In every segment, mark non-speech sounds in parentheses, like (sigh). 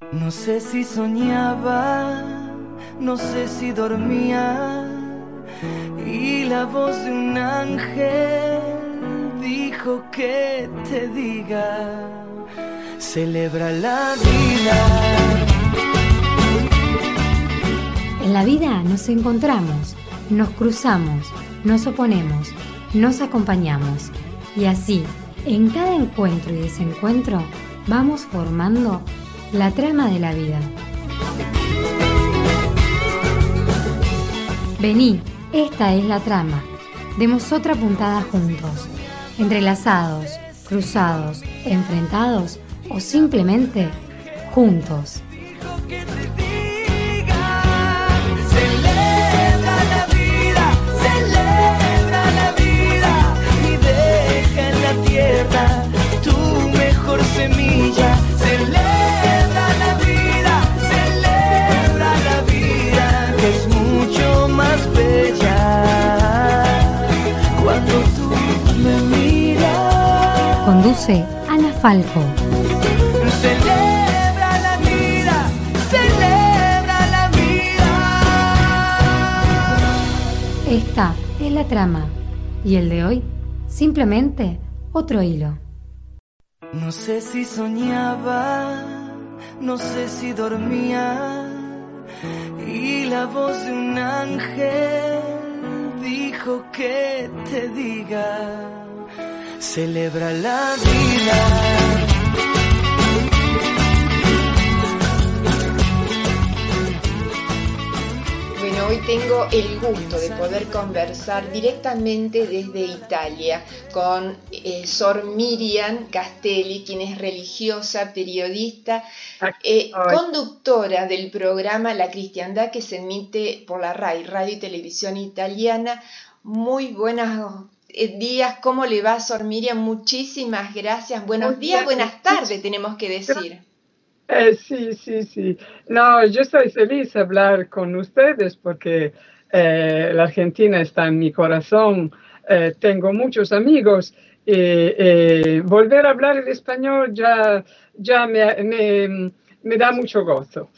No sé si soñaba, no sé si dormía, y la voz de un ángel dijo que te diga, celebra la vida. En la vida nos encontramos, nos cruzamos, nos oponemos, nos acompañamos, y así, en cada encuentro y desencuentro, vamos formando la trama de la vida. Vení, esta es la trama. Demos otra puntada juntos, entrelazados, cruzados, enfrentados o simplemente juntos. Conduce Ana Falco. Celebra la vida, celebra la vida. Esta es la trama. Y el de hoy, simplemente otro hilo. No sé si soñaba, no sé si dormía, y la voz de un ángel dijo que te diga, celebra la vida. Bueno, hoy tengo el gusto de poder conversar directamente desde Italia con eh, Sor Miriam Castelli, quien es religiosa, periodista, eh, conductora del programa La Cristiandad que se emite por la RAI, Radio y Televisión Italiana. Muy buenos eh, días, ¿cómo le va Sor Miriam? Muchísimas gracias. Buenos Muy días, bien. buenas tardes, tenemos que decir. Eh, sí, sí, sí. No, yo estoy feliz de hablar con ustedes porque eh, la Argentina está en mi corazón. Eh, tengo muchos amigos y eh, volver a hablar el español ya, ya me, me, me da mucho gozo.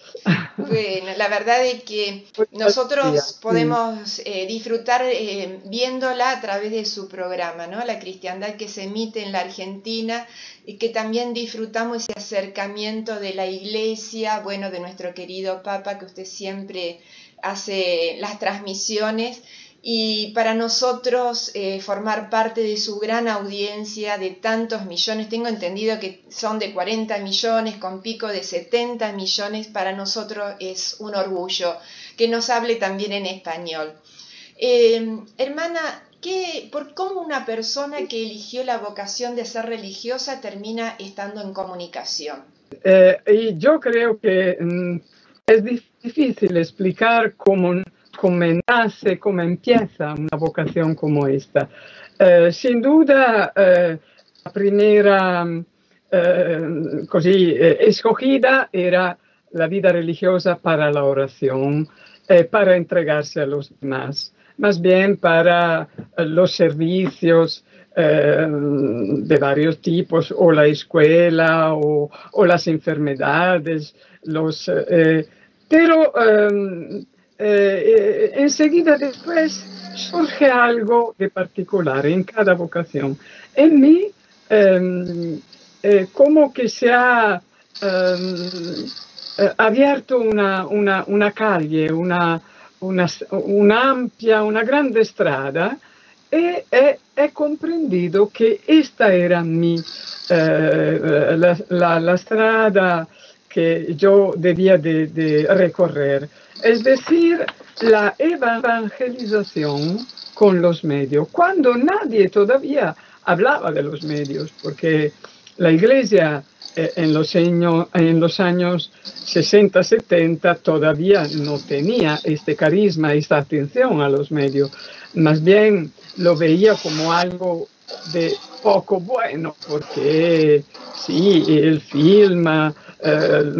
Bueno, la verdad es que nosotros podemos eh, disfrutar eh, viéndola a través de su programa, ¿no? La cristiandad que se emite en la Argentina y que también disfrutamos ese acercamiento de la iglesia, bueno, de nuestro querido Papa, que usted siempre hace las transmisiones. Y para nosotros eh, formar parte de su gran audiencia de tantos millones, tengo entendido que son de 40 millones con pico de 70 millones, para nosotros es un orgullo que nos hable también en español. Eh, hermana, ¿qué, ¿por cómo una persona que eligió la vocación de ser religiosa termina estando en comunicación? Eh, yo creo que mm, es difícil explicar cómo, cómo nace, cómo empieza una vocación como esta. Eh, sin duda, eh, la primera eh, eh, escogida era la vida religiosa para la oración, para entregarse a los demás, más bien para los servicios de varios tipos, o la escuela, o, o las enfermedades, los, pero eh, eh, enseguida después surge algo de particular en cada vocación. En mí, eh, eh, como que se ha eh, abierto una, una, una calle, una, una, un'ampia, una grande strada e è, è comprendido che esta era mi, la, la, la strada que de recorrer. Es decir, la evangelización con los medios, cuando nadie todavía hablaba de los medios, porque la iglesia eh, en, los años, en los años 60-70 todavía no tenía este carisma, esta atención a los medios, más bien lo veía como algo de poco bueno, porque sí, il film, eh,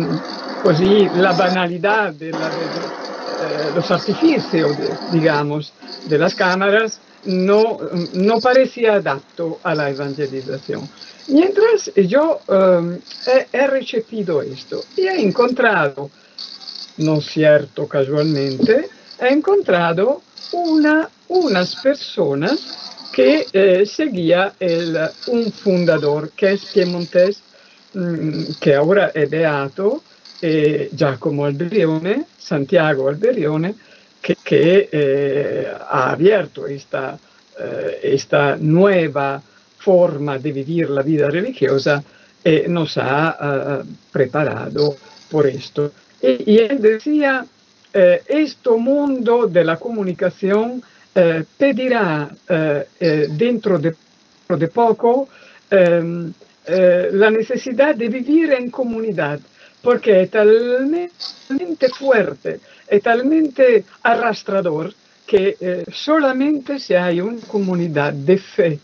così la banalidad de, la, de, eh, los artificios, de, digamos, de las cámaras no, no parecía adapto a la evangelización. Mientras yo um, he, he, recibido esto y he encontrado, no cierto casualmente, he encontrado una, unas personas que eh, seguía el, un fundador que es piemontés, mmm, que ahora è beato, eh, Giacomo Alberione, Santiago Alberione, que, que eh, ha abierto esta, eh, nueva forma de vivir la vida religiosa y nos ha uh, preparado por esto. Y, y él decía, eh, este mundo de la comunicación eh, pedirá eh, dentro de, de poco ehm, la necesidad de vivir en comunidad, porque es talmente fuerte, es talmente arrastrador que eh, solamente si hay una comunidad de fe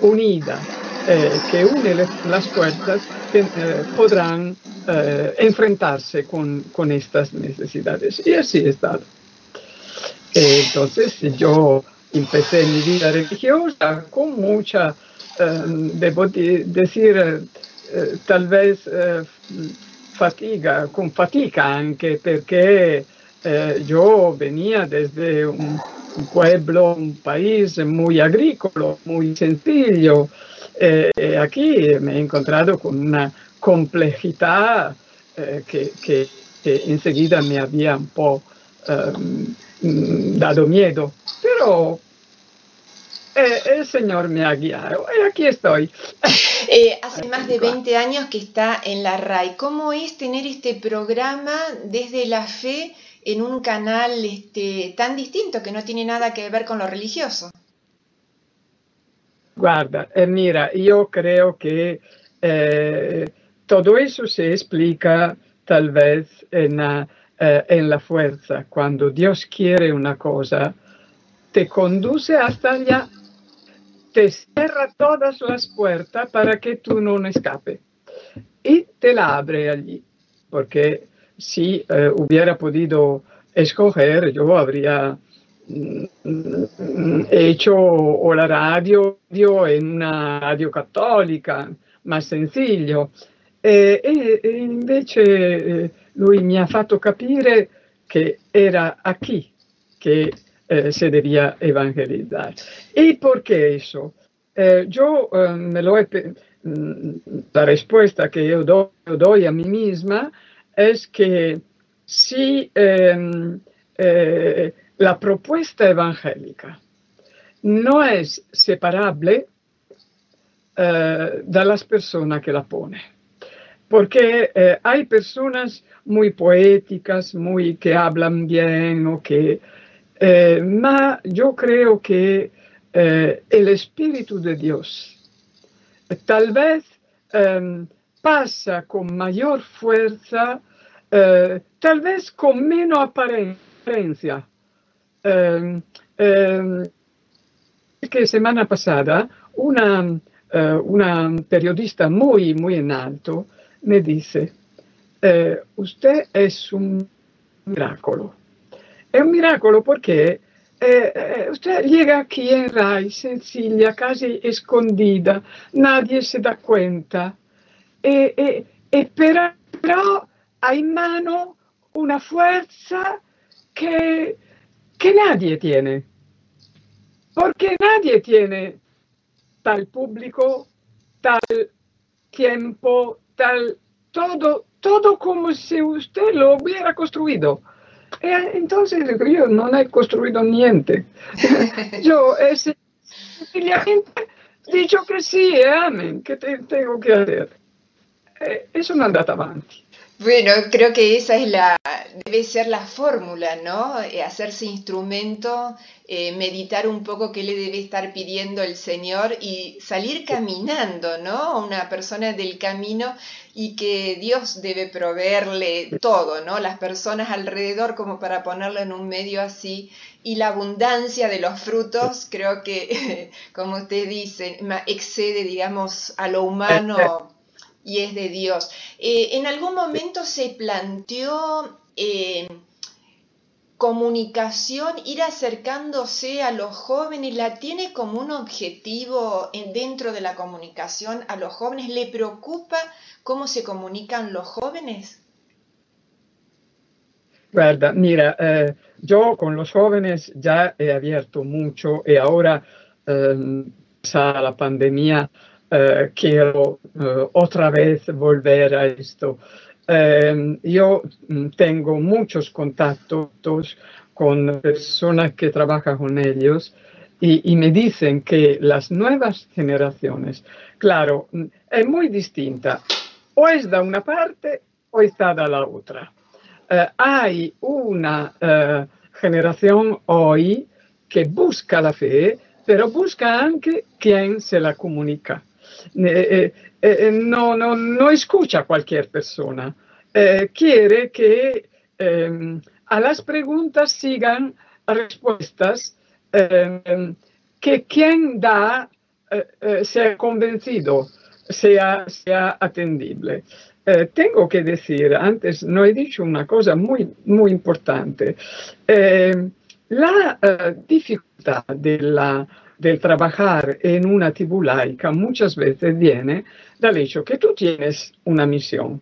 unida eh, que une las fuerzas eh, podrán enfrentarse con, estas necesidades. Y así es dado. Entonces yo empecé mi vida religiosa con mucha, debo decir, tal vez fatiga, con fatiga anche perché eh, yo venía desde un, pueblo, un país muy agrícola, muy sencillo. Eh, aquí me he encontrado con una complejidad eh, que, que, que, enseguida me había un po' dado miedo, pero eh, el Señor me ha guiado y aquí estoy. (laughs) Eh, hace más de 20 años que está en la RAI. ¿Cómo es tener este programa desde la fe en un canal este, tan distinto que no tiene nada que ver con lo religioso? Guarda, eh, mira, yo creo que eh, todo eso se explica tal vez en la, eh, en la fuerza. Cuando Dios quiere una cosa, te conduce hasta allá te cierra todas las puertas para que tú no escape y te la abre allí, porque si eh, hubiera podido escoger, yo habría mm, hecho o la radio en una radio cattolica, más sencillo. E, e, e invece eh, lui mi ha fatto capire che era aquí che eh, se debía evangelizar. ¿Y por qué eso? Eh, yo eh, me lo he, mm, la respuesta que yo doy, a mí misma es que si em, la propuesta evangélica no es separable de las personas que la ponen, porque hay personas muy poéticas, muy que hablan bien o que eh, ma yo creo que eh, el Espíritu de Dios tal vez eh, pasa con mayor fuerza, eh, tal vez con menos apariencia. Em, em, que semana pasada una, eh, una periodista muy, muy en alto me dice, eh, usted es un miracolo. È un miracolo perché eh, eh, usted llega aquí en RAI, sencilla, casi escondida, nadie se da cuenta, e, e, e però, però ha in mano una fuerza che, che nadie tiene, perché nadie tiene tal público, tal tiempo, tal todo, todo como si usted lo hubiera construido. E entonces io non ho costruito niente. Io eh, sencillamente dico che sì e amen, che te, tengo che hacer. Eh, e sono andata avanti. Bueno, creo que esa es la, debe ser la fórmula, ¿no? Eh, hacerse instrumento, eh, meditar un poco qué le debe estar pidiendo el Señor y salir caminando, ¿no? Una persona del camino y que Dios debe proveerle todo, ¿no? Las personas alrededor como para ponerlo en un medio así y la abundancia de los frutos, creo que, (laughs) como usted dice, excede, digamos, a lo humano y es de Dios. Eh, ¿En algún momento se planteó eh, comunicación, ir acercándose a los jóvenes, la tiene como un objetivo dentro de la comunicación a los jóvenes? ¿Le preocupa cómo se comunican los jóvenes? Guarda, mira, eh, yo con los jóvenes ya he abierto mucho y ahora, eh, la pandemia, eh, quiero eh, otra vez volver a esto. Eh, yo tengo muchos contactos con personas que trabajan con ellos y, me dicen que las nuevas generaciones, claro, es muy distinta. O es da una parte o está da la otra. Uh, hay una uh, generación hoy que busca la fe, pero busca anche quien se la comunica. Eh, eh, no, no, no, escucha a cualquier persona. Eh, quiere que em, a las preguntas sigan respuestas em, que quien da sea convencido, sea, sea atendible. Eh, tengo que decir, antes no he dicho una cosa muy, muy importante. Eh, la eh, dificultad de la, del trabajar en una tribu laica muchas veces viene del hecho que tú tienes una misión.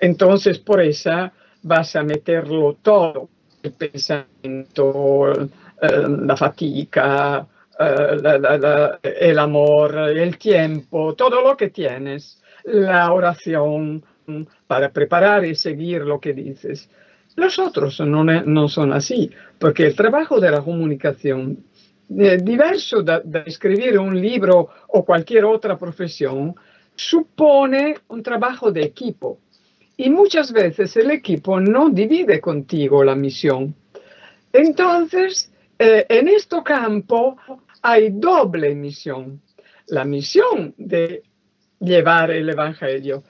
Entonces, por esa vas a meterlo todo, el pensamiento, la fatiga, la, la, el amor, el tiempo, todo lo que tienes, la oración, para preparar y seguir lo que dices. Los otros no, no son así, porque el trabajo de la comunicación, eh, diverso de, escribir un libro o cualquier otra profesión, supone un trabajo de equipo. Y muchas veces el equipo no divide contigo la misión. Entonces, eh, en este campo hay doble misión. La misión de llevar el Evangelio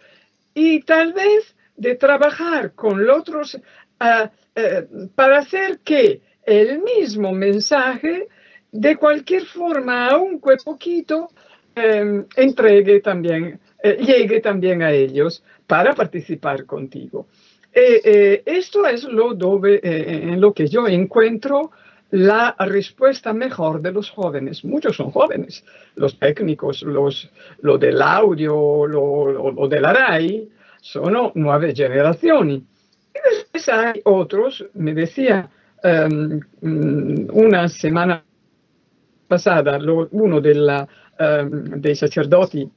y tal vez de trabajar con los otros uh, uh, para hacer que el mismo mensaje, de cualquier forma, aunque poquito, um, entregue también, uh, llegue también a ellos para participar contigo. Eh, eh, esto es lo eh, en lo que yo encuentro la respuesta mejor de los jóvenes. Muchos son jóvenes, los técnicos, los, lo del audio, lo, lo, lo de la RAI, son nueve generaciones. Y después hay otros, me decía um, una semana pasada lo, uno della, um, dei sacerdoti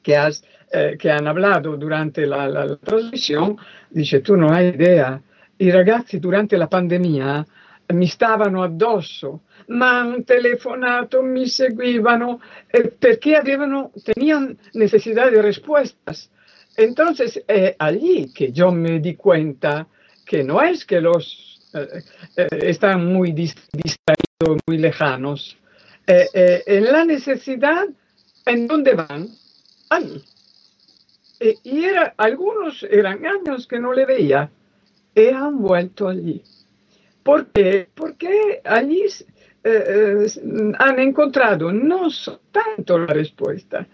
che, has, eh, che, hanno hablado durante la, la, la trasmissione, dice tu non hai idea, i ragazzi durante la pandemia mi stavano addosso, mi hanno telefonato, mi seguivano eh, tenían necessità di risposte. Entonces, eh, allí que yo me di cuenta que no es que los eh, eh, están muy distraídos, muy lejanos, eh, en la necesidad, ¿en dónde van? Allí. y era, algunos eran años que no le veía y han vuelto allí. ¿Por qué? Porque allí han encontrado no tanto la respuesta,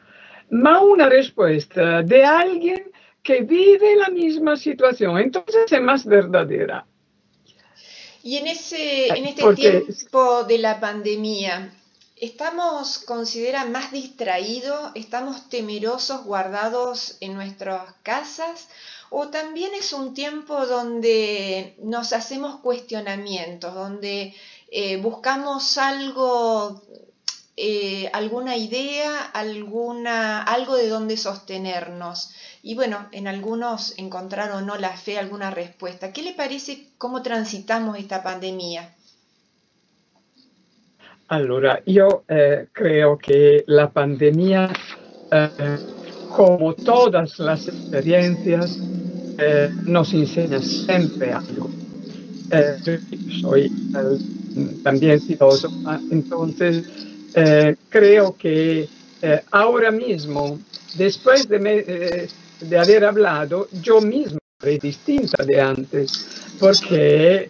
ma una respuesta de alguien que vive la misma situación. Entonces es más verdadera. Y en, ese, en este Porque, tiempo de la pandemia, ¿estamos, considera, más distraídos? ¿Estamos temerosos, guardados en nuestras casas? ¿O también es un tiempo donde nos hacemos cuestionamientos, donde eh, buscamos algo eh, alguna idea, alguna, algo de donde sostenernos. Y bueno, en algunos encontrar o no la fe, alguna respuesta. ¿Qué le parece cómo transitamos esta pandemia? Allora, io eh, creo che la pandemia, eh, como todas las experiencias, eh, nos enseña siempre algo. Soy también filósofa, entonces eh, creo que ahora mismo, después de, de, haber hablado, yo mismo soy distinta de antes, porque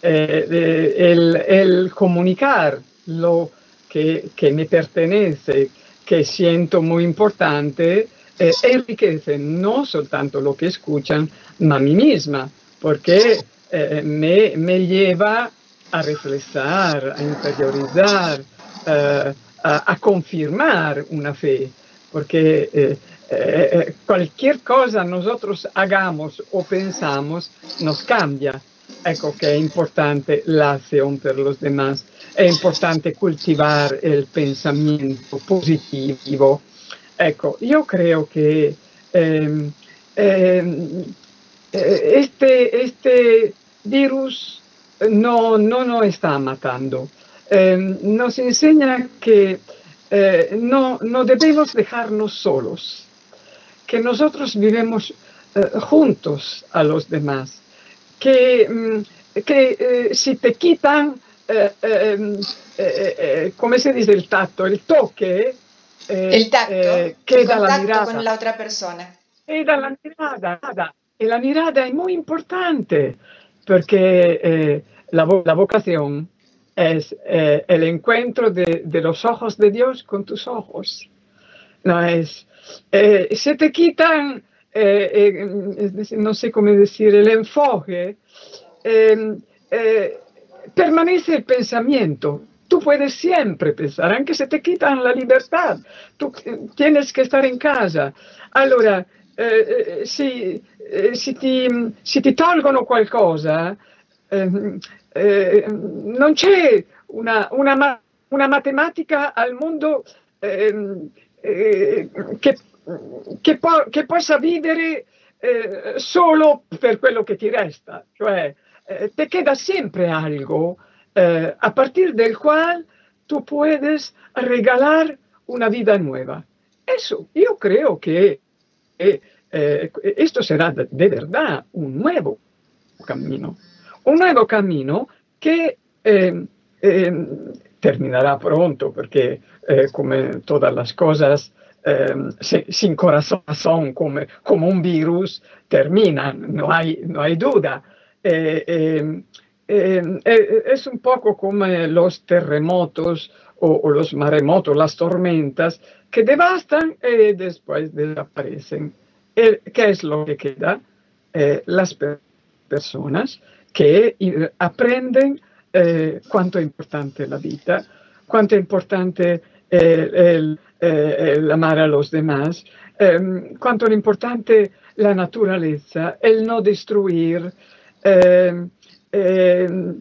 eh, eh, el, comunicar lo que, que, me pertenece, que siento muy importante, enriquece no soltanto lo que escuchan, ma a mí misma, porque me, me, lleva a reflexar, a interiorizar, a, a, confirmar una fe, porque cualquier cosa nosotros hagamos o pensamos nos cambia. Ecco che è importante la acción per los demás, è importante cultivar il pensamiento positivo. Ecco, io credo che eh, eh, este, este virus no, no nos está matando. Eh, nos enseña que no, no debemos dejarnos solos, que nosotros vivemos juntos a los demás que, mm, que eh, si te quitan, eh, ehm, eh, come si dice il tatto, il toque, el tacto, queda la mirada. con la otra persona. Queda la mirada, e la mirada è molto importante perché la, la, vocación es el encuentro de, de, los ojos de Dios con tus ojos. No es, se te quitan eh, eh, no sé cómo decir, el enfoque, em, eh, permanece el pensamiento. Tú puedes siempre pensar, aunque se te quitan la libertad, tú tienes que estar en casa. Allora, si, si, ti, si ti tolgono qualcosa, ehm, non c'è una, una, una, matematica al mondo ehm, che che, po- che possa vivere eh, solo per quello che ti resta, cioè eh, te queda sempre algo eh, a partir del cual tú puedes regalar una vida nueva. Eso, yo creo que eh, eh, será de, de, verdad un nuevo camino, un nuevo camino que eh, terminará pronto, porque como todas las cosas, eh, sin corazón como, como, un virus termina, no hay, no hay duda. Eh, eh, eh es un poco como los terremotos o, o, los maremotos, las tormentas, que devastan y después desaparecen. ¿Qué es lo que queda? las personas que aprenden cuánto es importante la vida, cuánto es importante el eh, amar a los demás, eh, cuanto è importante la naturaleza, el no destruir, eh, il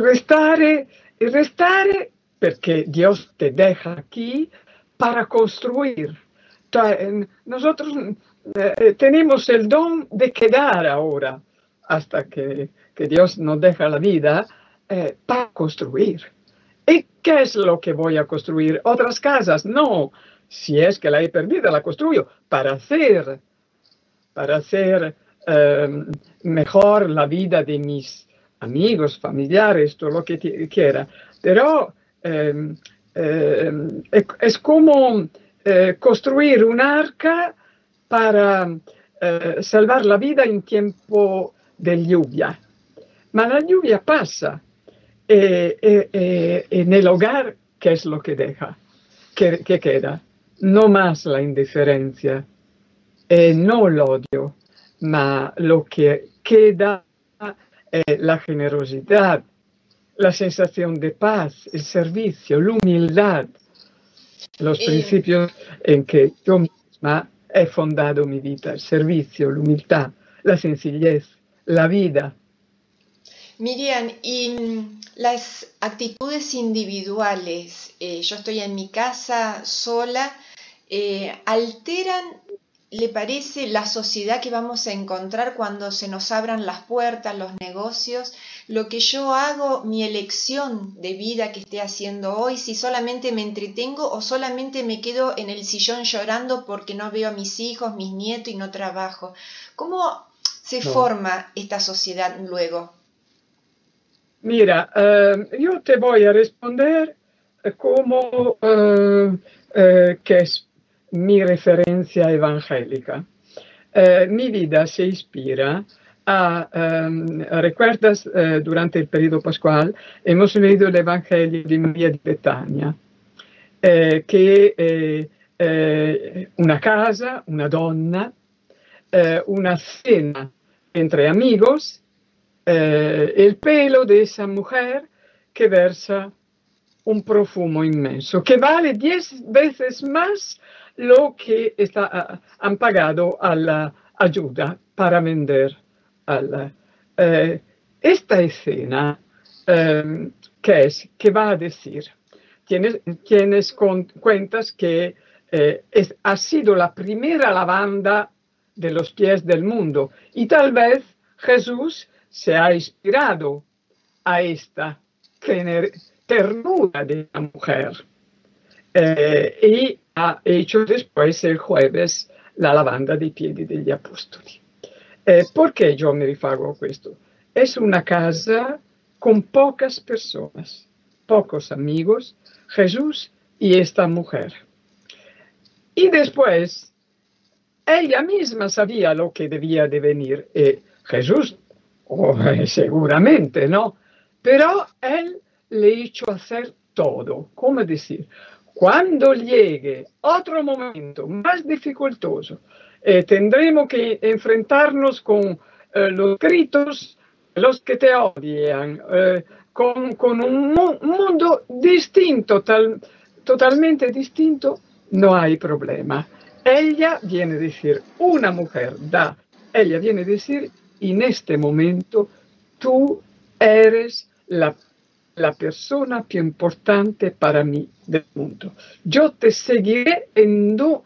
restare, restare Dios te deja aquí para construir. Nosotros tenemos el don de quedar ahora hasta que, que Dios nos deja la vida para construir. ¿Y qué es lo que voy a construir? ¿Otras casas? No. Si es que la he perdida, la construyo para hacer, para hacer eh, mejor la vida de mis amigos, familiares, todo lo que quiera. Pero eh, eh, es como eh, construir un arca para eh, salvar la vida en tiempo de lluvia. Ma la lluvia pasa eh, eh, eh, en el hogar, ¿qué es lo que deja? ¿Qué, qué queda? No más la indiferencia, eh, no el odio, ma lo que queda es la generosidad, la sensación de paz, el servicio, la humildad, los principios en que yo misma he fundado mi vida, el servicio, la humildad, la sencillez, la vida. Miriam, y mm, las actitudes individuales, eh, yo estoy en mi casa sola, eh, alteran, ¿le parece la sociedad que vamos a encontrar cuando se nos abran las puertas, los negocios? Lo que yo hago, mi elección de vida que esté haciendo hoy, si solamente me entretengo o solamente me quedo en el sillón llorando porque no veo a mis hijos, mis nietos y no trabajo. ¿Cómo se forma esta sociedad luego? Mira, eh, yo te voy a responder como eh, eh, que es mi referencia evangélica. mi vida se inspira a, recuerdas, durante el periodo pascual hemos leído el Evangelio de María de Betania, que una casa, una donna, una cena entre amigos, eh, el pelo de esa mujer que versa un profumo inmenso, que vale diez veces más lo que está, han pagado a la ayuda para vender. Eh, esta escena, eh, ¿qué es? ¿Qué va a decir? Tienes, tienes cuentas que eh, ha sido la primera lavanda de los pies del mundo y tal vez Jesús se ha inspirado a esta ternura de la mujer eh, y ha hecho después el jueves la lavanda dei piedi degli apostoli. Eh, perché io mi rifago a questo? Es una casa con pocas personas, pocos amigos, Jesús y esta mujer. Y después, ella misma sabía lo que debía de venir. Y Jesús, oh, seguramente, ¿no? Pero él le hizo hacer todo. ¿Cómo decir? Cuando llegue otro momento más dificultoso, eh, tendremos que enfrentarnos con eh, los gritos, los que te odian, eh, con, con, un, mundo distinto, tal, totalmente distinto, no hay problema. Ella viene a decir, una mujer da, ella viene a decir, en este momento tú eres la, la persona più importante para mí del mundo. Yo te seguiré en, do,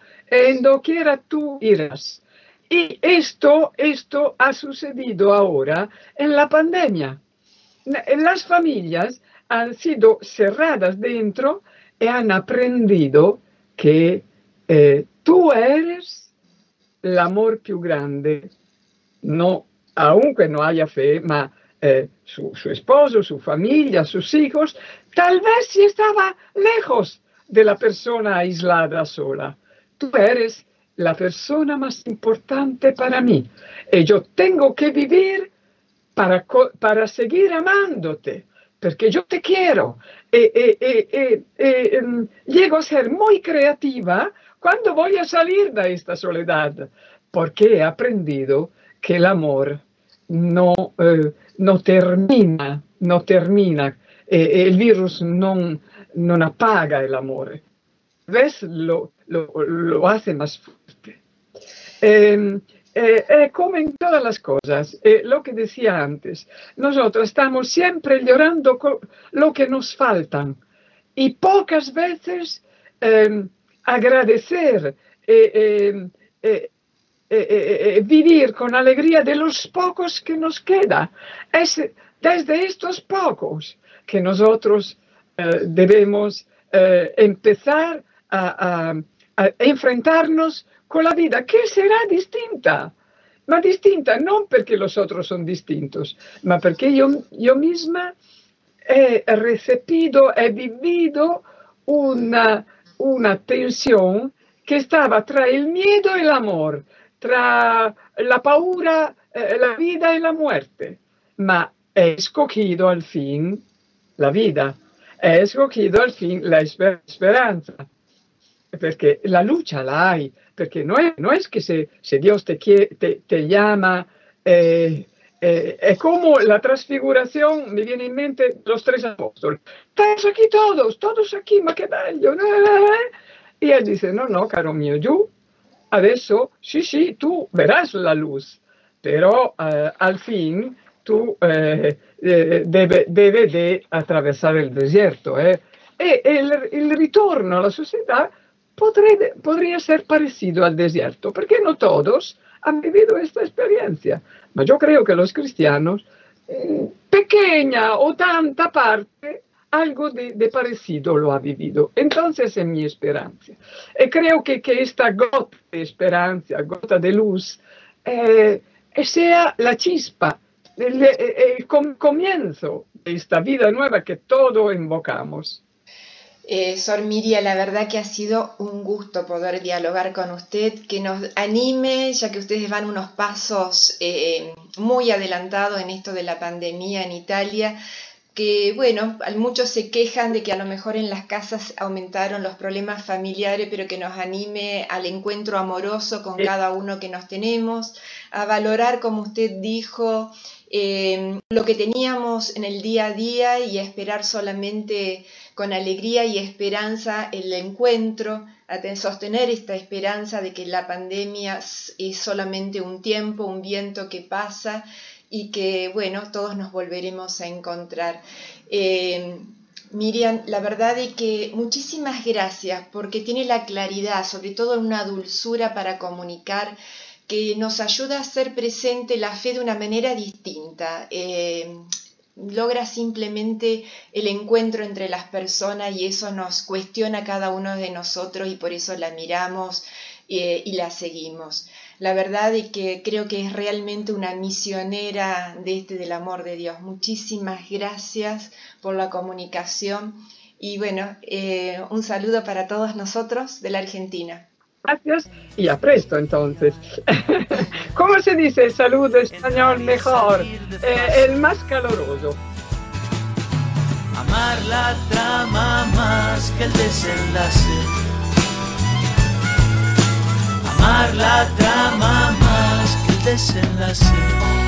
doquiera tú irás. Y esto, esto ha sucedido ahora en la pandemia. Las familias han sido cerradas dentro y han aprendido que eh, tú eres el amor più grande, no, aunque no haya fe, ma eh, su, esposo, su familia, sus hijos, tal vez si estaba lejos de la persona aislada sola. Tú eres la persona más importante para mí y yo tengo que vivir para, para seguir amándote, porque yo te quiero. E, em, llego a ser muy creativa cuando voy a salir de esta soledad, porque he aprendido que el amor no, eh, no termina, no termina, el virus no, no apaga el amor, ¿ves? Lo, lo, hace más fuerte. Eh, eh, eh, como en todas las cosas, eh, lo que decía antes, nosotros estamos siempre llorando lo que nos faltan. Y pocas veces em, agradecer, em, vivir con alegría de los pocos que nos queda. Es desde estos pocos que nosotros debemos empezar a, enfrentarnos con la vida che sarà distinta, ma distinta non perché los otros son distintos, ma perché io, io misma he recibido, he vivido una, una tensión que estaba tra el miedo y el amor, tra la paura, eh, la vida y la muerte, ma he escogido al fin la vida, he escogido al fin la esperanza, perché la lucha la hay, perché no es, no es que se, se Dios te, te, te llama, eh, eh, è come la trasfigurazione, mi viene in mente los tres apóstoles. Estamos aquí todos, todos aquí, ma che bello. E él dice, no, no, caro mio, giù, adesso, sì, sì, tu verás la luz, però eh, al fin tu eh, eh, debe, de atravesar el desierto. Eh. E il, il ritorno alla società potrebbe, podría ser parecido al desierto, porque no todos han vivido esta experiencia. Ma yo creo que los cristianos, eh, pequeña o tanta parte, algo de, parecido lo ha vivido. Entonces es mi esperanza. Y creo que, esta gota de esperanza, gota de luz, eh, sea la chispa, el, el, el comienzo de esta vida nueva que todos invocamos. Eh, Sor Miria, la verdad que ha sido un gusto poder dialogar con usted, que nos anime, ya que ustedes van unos pasos eh, muy adelantados en esto de la pandemia en Italia, que bueno, muchos se quejan de que a lo mejor en las casas aumentaron los problemas familiares, pero que nos anime al encuentro amoroso con cada uno que nos tenemos, a valorar, como usted dijo, eh, lo que teníamos en el día a día y a esperar solamente con alegría y esperanza el encuentro, a sostener esta esperanza de que la pandemia es solamente un tiempo, un viento que pasa y que, bueno, todos nos volveremos a encontrar. Eh, Miriam, la verdad es que muchísimas gracias porque tiene la claridad, sobre todo una dulzura para comunicar que nos ayuda a hacer presente la fe de una manera distinta. Eh, logra simplemente el encuentro entre las personas y eso nos cuestiona a cada uno de nosotros y por eso la miramos eh, y la seguimos la verdad es que creo que es realmente una misionera de este del amor de Dios. Muchísimas gracias por la comunicación y bueno, eh, un saludo para todos nosotros de la Argentina. Gracias y a presto entonces. (laughs) ¿Cómo se dice saludo español mejor? Eh, el más caloroso. Amar la trama más que el desenlace la trama más que el desenlace.